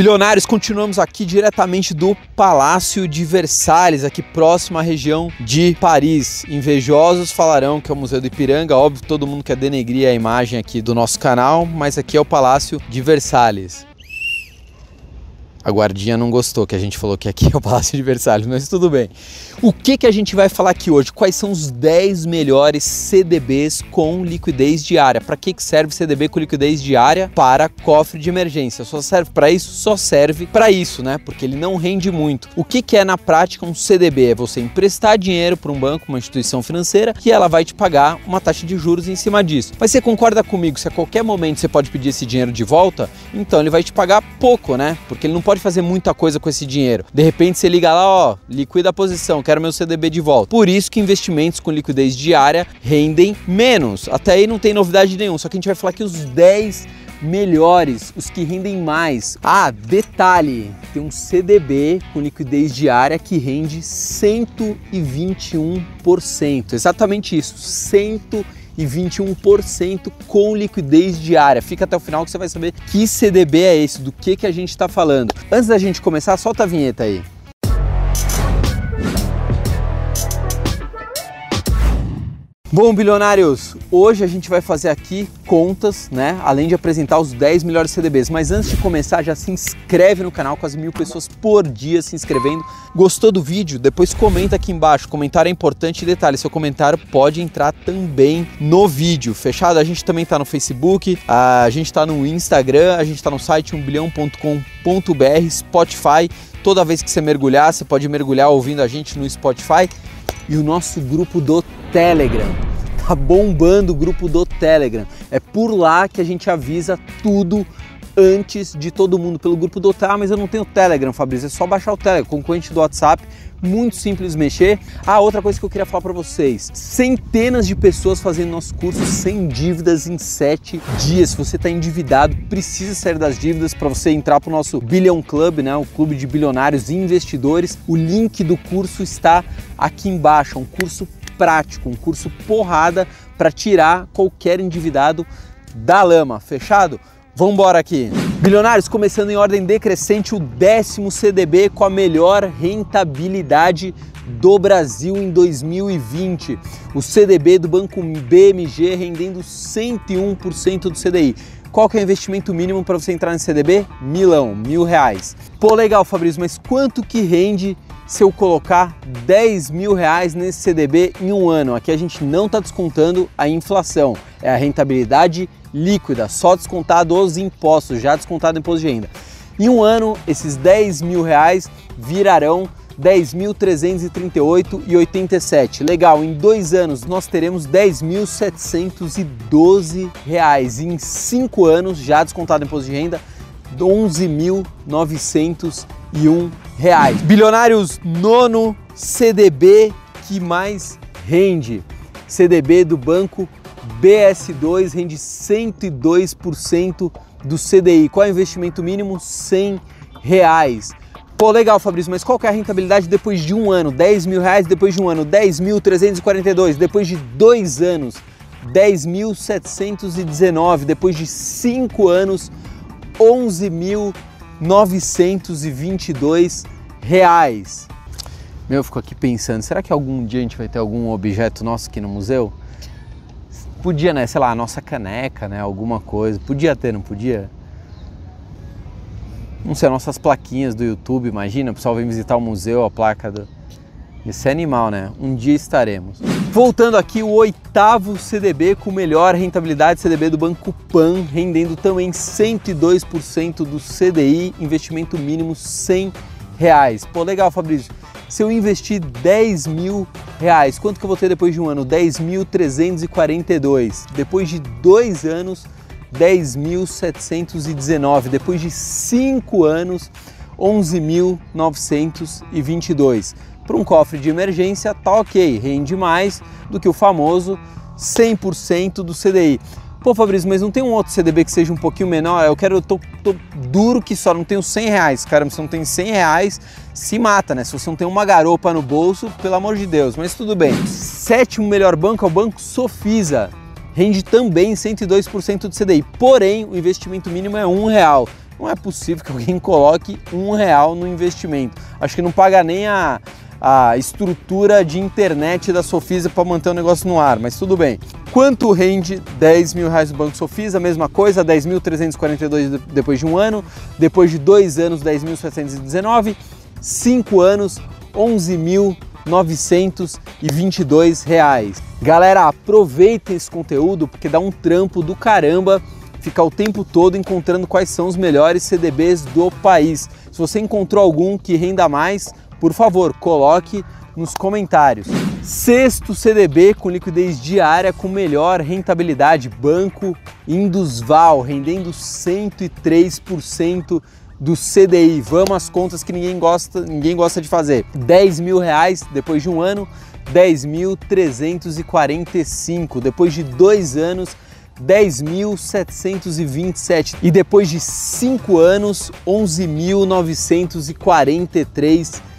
Bilionários, continuamos aqui diretamente do Palácio de Versalhes, aqui próximo à região de Paris. Invejosos falarão que é o Museu do Ipiranga, óbvio, todo mundo quer denegrir a imagem aqui do nosso canal, mas aqui é o Palácio de Versalhes. A guardinha não gostou que a gente falou que aqui é o Palácio de Versalhes, mas tudo bem. O que, que a gente vai falar aqui hoje? Quais são os 10 melhores CDBs com liquidez diária? Para que, que serve CDB com liquidez diária? Para cofre de emergência. Só serve para isso? Só serve para isso, né? Porque ele não rende muito. O que, que é na prática um CDB? É você emprestar dinheiro para um banco, uma instituição financeira, que ela vai te pagar uma taxa de juros em cima disso. Mas você concorda comigo? Se a qualquer momento você pode pedir esse dinheiro de volta, então ele vai te pagar pouco, né? Porque ele não pode fazer muita coisa com esse dinheiro. De repente você liga lá, ó, liquida a posição, quero meu CDB de volta. Por isso que investimentos com liquidez diária rendem menos. Até aí não tem novidade nenhuma, só que a gente vai falar aqui os 10 melhores, os que rendem mais. Ah, detalhe, tem um CDB com liquidez diária que rende 121%. Exatamente isso, 121% e 21% com liquidez diária. Fica até o final que você vai saber que CDB é esse, do que, que a gente está falando. Antes da gente começar, solta a vinheta aí. Bom, bilionários, hoje a gente vai fazer aqui contas, né? Além de apresentar os 10 melhores CDBs. Mas antes de começar, já se inscreve no canal, quase mil pessoas por dia se inscrevendo. Gostou do vídeo? Depois comenta aqui embaixo. Comentário é importante e detalhe, seu comentário pode entrar também no vídeo. Fechado? A gente também tá no Facebook, a gente tá no Instagram, a gente tá no site 1bilhão.com.br, Spotify. Toda vez que você mergulhar, você pode mergulhar ouvindo a gente no Spotify e o nosso grupo do Telegram. Tá bombando o grupo do Telegram. É por lá que a gente avisa tudo antes de todo mundo pelo grupo do Telegram. Ah, mas eu não tenho Telegram, Fabrício. É só baixar o Telegram, concorrente do WhatsApp. Muito simples mexer. Ah, outra coisa que eu queria falar para vocês: centenas de pessoas fazendo nosso curso sem dívidas em sete dias. Se você está endividado, precisa sair das dívidas para você entrar para o nosso Billion Club, né? O clube de bilionários e investidores. O link do curso está aqui embaixo. É um curso prático, um curso porrada para tirar qualquer endividado da lama. Fechado? Vamos embora aqui. Bilionários, começando em ordem decrescente, o décimo CDB com a melhor rentabilidade do Brasil em 2020. O CDB do Banco BMG rendendo 101% do CDI. Qual que é o investimento mínimo para você entrar nesse CDB? Milão, mil reais. Pô, legal, Fabrício, mas quanto que rende se eu colocar 10 mil reais nesse CDB em um ano. Aqui a gente não está descontando a inflação, é a rentabilidade líquida, só descontado os impostos, já descontado o imposto de renda. Em um ano, esses 10 mil reais virarão 10.338,87. Legal, em dois anos nós teremos 10.712 reais. Em cinco anos, já descontado o imposto de renda, 11.901 reais. Bilionários, nono CDB que mais rende. CDB do banco BS2 rende 102% do CDI. Qual é o investimento mínimo? 100 reais. Pô, legal, Fabrício, mas qual que é a rentabilidade depois de um ano? 10 mil reais depois de um ano, 10.342. Depois de dois anos, 10.719. Depois de cinco anos, 11.922 reais. Meu, eu fico aqui pensando, será que algum dia a gente vai ter algum objeto nosso aqui no museu? Podia, né? Sei lá, a nossa caneca, né? Alguma coisa. Podia ter, não podia? Não sei, nossas plaquinhas do YouTube, imagina, o pessoal vem visitar o museu, a placa do. Esse é animal, né? Um dia estaremos. Voltando aqui, o oitavo CDB com melhor rentabilidade CDB do Banco Pan, rendendo também 102% do CDI, investimento mínimo 100 reais. Pô, legal, Fabrício. Se eu investir 10 mil reais, quanto que eu vou ter depois de um ano? 10.342. Depois de dois anos, 10.719. Depois de cinco anos, 11.922. Para um cofre de emergência, tá ok, rende mais do que o famoso 100% do CDI. Pô, Fabrício, mas não tem um outro CDB que seja um pouquinho menor? Eu quero, eu tô, tô duro que só não tenho 100 reais. Cara, se não tem 100 reais, se mata, né? Se você não tem uma garopa no bolso, pelo amor de Deus. Mas tudo bem. Sétimo melhor banco é o Banco Sofisa. Rende também 102% do CDI. Porém, o investimento mínimo é um real. Não é possível que alguém coloque um real no investimento. Acho que não paga nem a, a estrutura de internet da Sofisa para manter o negócio no ar, mas tudo bem. Quanto rende 10 mil reais do Banco Sofisa? Mesma coisa, 10.342 depois de um ano, depois de dois anos, 10.719, cinco anos, 11.922 reais. Galera, aproveitem esse conteúdo porque dá um trampo do caramba ficar o tempo todo encontrando quais são os melhores CDBs do país. Se você encontrou algum que renda mais, por favor, coloque nos comentários. Sexto CDB com liquidez diária com melhor rentabilidade, Banco Indusval, rendendo 103% do CDI. Vamos às contas que ninguém gosta, ninguém gosta de fazer. 10 mil reais depois de um ano, 10.345. Depois de dois anos, 10.727 e depois de cinco anos, 11.943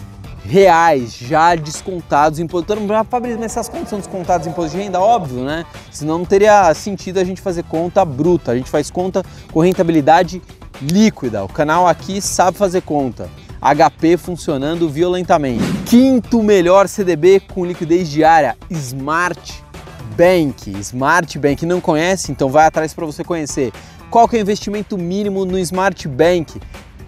reais já descontados imposto. Mundo, Fabrício, mas essas contas são descontadas imposto de renda? Óbvio, né? Senão não teria sentido a gente fazer conta bruta. A gente faz conta com rentabilidade líquida. O canal aqui sabe fazer conta. HP funcionando violentamente. Quinto melhor CDB com liquidez diária, Smart Bank. Smart Bank não conhece? Então vai atrás para você conhecer. Qual que é o investimento mínimo no Smart Bank?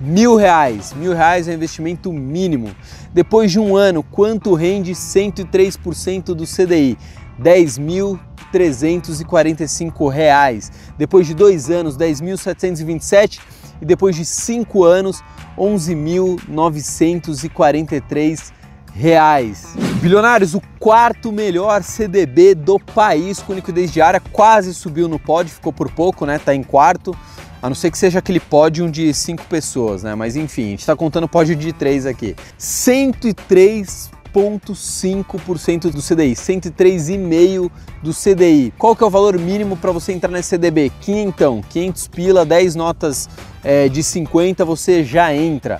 Mil reais. Mil reais é o investimento mínimo. Depois de um ano, quanto rende 103% do CDI? 10.345 reais. Depois de dois anos, 10.727 e depois de cinco anos, 11.943 reais. Bilionários, o quarto melhor CDB do país com liquidez diária, quase subiu no pódio, ficou por pouco, né? Tá em quarto. A não ser que seja aquele pódio de cinco pessoas, né? Mas enfim, a gente está contando pódio de três aqui. 103,5% do CDI, 103,5% do CDI. Qual que é o valor mínimo para você entrar nesse CDB? 500, 500 pila, 10 notas é, de 50, você já entra.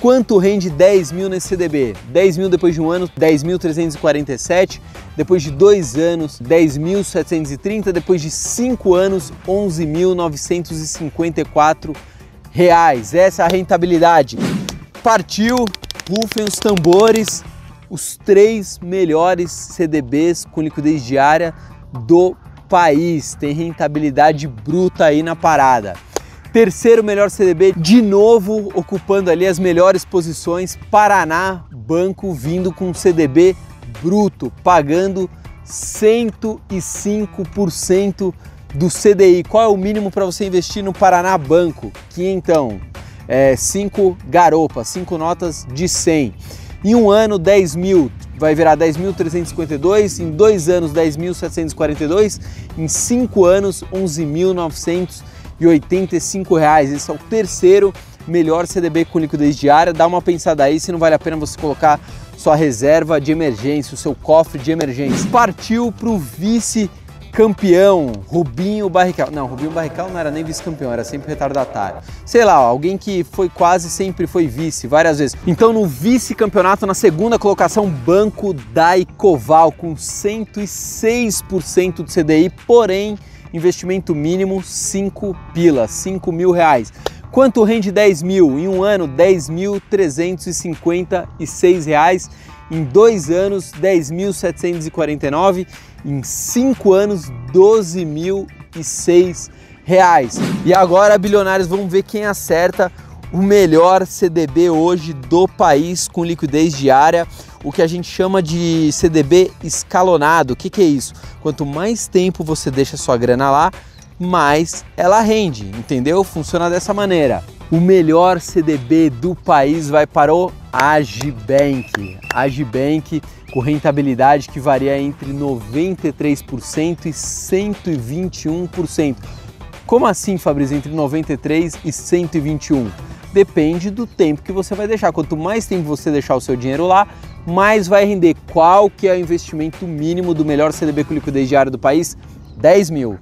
Quanto rende 10 mil nesse CDB? 10 mil depois de um ano, 10.347, depois de dois anos, 10.730, depois de cinco anos, 11.954 reais. Essa é a rentabilidade. Partiu, rufem os tambores, os três melhores CDBs com liquidez diária do país. Tem rentabilidade bruta aí na parada. Terceiro melhor CDB, de novo ocupando ali as melhores posições. Paraná Banco vindo com CDB bruto, pagando 105% do CDI. Qual é o mínimo para você investir no Paraná Banco? Que então, é, cinco garopas, cinco notas de 100. Em um ano, 10 mil, vai virar 10.352, em dois anos, 10.742, em cinco anos, 11.900 e 85 reais. Esse é o terceiro melhor CDB com liquidez diária. Dá uma pensada aí se não vale a pena você colocar sua reserva de emergência, o seu cofre de emergência. Partiu para o vice campeão, Rubinho Barrichello. Não, Rubinho Barrichello não era nem vice-campeão, era sempre retardatário. Sei lá, alguém que foi quase sempre foi vice, várias vezes. Então no vice-campeonato, na segunda colocação, Banco Daicoval com 106% do CDI, porém investimento mínimo 5 pilas, 5 mil reais. Quanto rende 10 mil? Em um ano, 10.356 reais. Em dois anos, 10.749. Em cinco anos, 12.006 reais. E agora, bilionários, vamos ver quem acerta o melhor CDB hoje do país com liquidez diária o que a gente chama de CDB escalonado. O que, que é isso? Quanto mais tempo você deixa sua grana lá, mais ela rende, entendeu? Funciona dessa maneira. O melhor CDB do país vai para o Agibank. Agibank com rentabilidade que varia entre 93% e 121%. Como assim, Fabrício, entre 93 e 121? Depende do tempo que você vai deixar. Quanto mais tempo você deixar o seu dinheiro lá, mais vai render. Qual que é o investimento mínimo do melhor CDB com liquidez diária do país? 10 mil.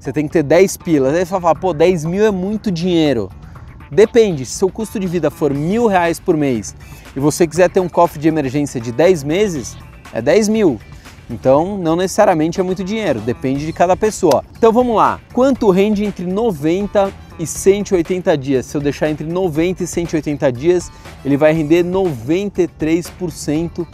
Você tem que ter 10 pilas. Aí você fala, pô, 10 mil é muito dinheiro. Depende, se seu custo de vida for mil reais por mês e você quiser ter um cofre de emergência de 10 meses, é 10 mil. Então, não necessariamente é muito dinheiro, depende de cada pessoa. Então, vamos lá. Quanto rende entre 90 e 180 dias? Se eu deixar entre 90 e 180 dias, ele vai render 93%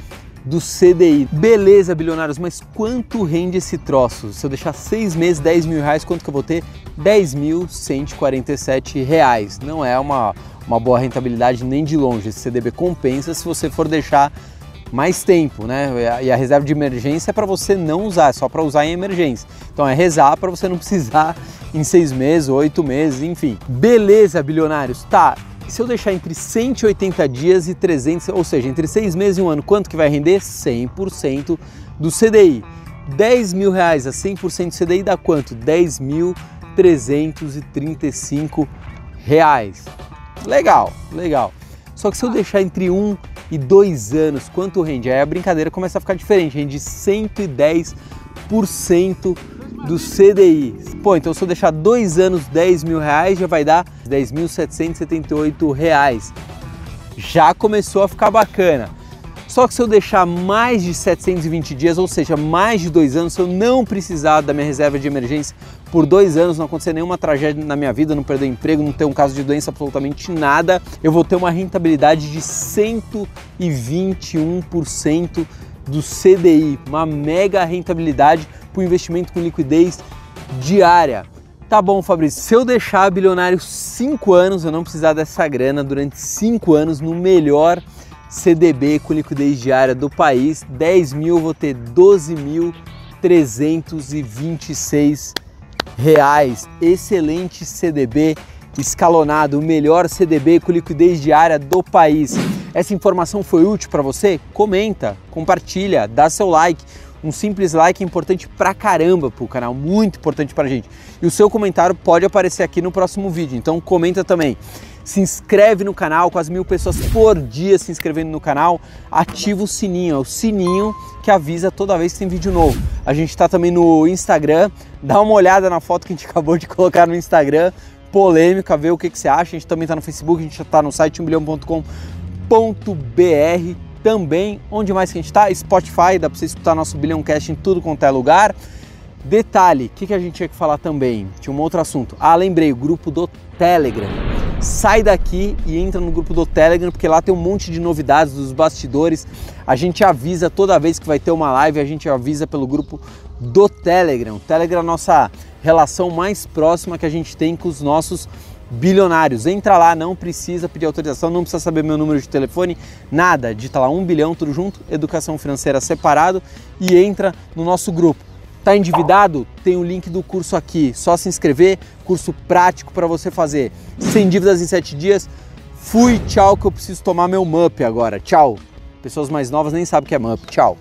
do CDI. Beleza, bilionários, mas quanto rende esse troço? Se eu deixar seis meses, 10 mil reais, quanto que eu vou ter? 10.147 reais. Não é uma, uma boa rentabilidade nem de longe. Esse CDB compensa se você for deixar mais tempo, né? E a reserva de emergência é para você não usar, é só para usar em emergência. Então é rezar para você não precisar em seis meses, oito meses, enfim. Beleza, bilionários. Tá, se eu deixar entre 180 dias e 300, ou seja, entre seis meses e um ano, quanto que vai render? 100% do CDI. 10 mil reais a 100% do CDI dá quanto? 10.335 reais. Legal, legal. Só que se eu deixar entre um e dois anos, quanto rende? Aí a brincadeira começa a ficar diferente, rende 110% do CDI. Pô, então se eu deixar dois anos 10 mil reais, já vai dar 10.778 reais. Já começou a ficar bacana. Só que se eu deixar mais de 720 dias, ou seja, mais de dois anos, se eu não precisar da minha reserva de emergência por dois anos, não acontecer nenhuma tragédia na minha vida, não perder emprego, não ter um caso de doença, absolutamente nada, eu vou ter uma rentabilidade de 121% do CDI, uma mega rentabilidade para o investimento com liquidez diária. Tá bom, Fabrício, se eu deixar bilionário 5 anos, eu não precisar dessa grana durante 5 anos no melhor CDB com liquidez diária do país, 10 mil vou ter 12.326 reais. Excelente CDB escalonado, o melhor CDB com liquidez diária do país. Essa informação foi útil para você? Comenta, compartilha, dá seu like. Um simples like é importante pra caramba pro canal, muito importante pra gente. E o seu comentário pode aparecer aqui no próximo vídeo, então comenta também. Se inscreve no canal, quase mil pessoas por dia se inscrevendo no canal. Ativa o sininho, é o sininho que avisa toda vez que tem vídeo novo. A gente está também no Instagram, dá uma olhada na foto que a gente acabou de colocar no Instagram, polêmica, ver o que, que você acha. A gente também está no Facebook, a gente está no site 1bilhão.com.br também. Onde mais que a gente está? Spotify, dá para você escutar nosso Bilhãocast em tudo quanto é lugar. Detalhe, o que, que a gente tinha que falar também? Tinha um outro assunto. Ah, lembrei, o grupo do Telegram. Sai daqui e entra no grupo do Telegram, porque lá tem um monte de novidades dos bastidores. A gente avisa toda vez que vai ter uma live, a gente avisa pelo grupo do Telegram. O Telegram é a nossa relação mais próxima que a gente tem com os nossos bilionários. Entra lá, não precisa pedir autorização, não precisa saber meu número de telefone, nada. Digita lá um bilhão, tudo junto, educação financeira separado e entra no nosso grupo. Tá endividado? Tem o link do curso aqui. Só se inscrever, curso prático para você fazer. Sem dívidas em 7 dias. Fui, tchau, que eu preciso tomar meu MUP agora. Tchau. Pessoas mais novas nem sabem o que é MUP. Tchau.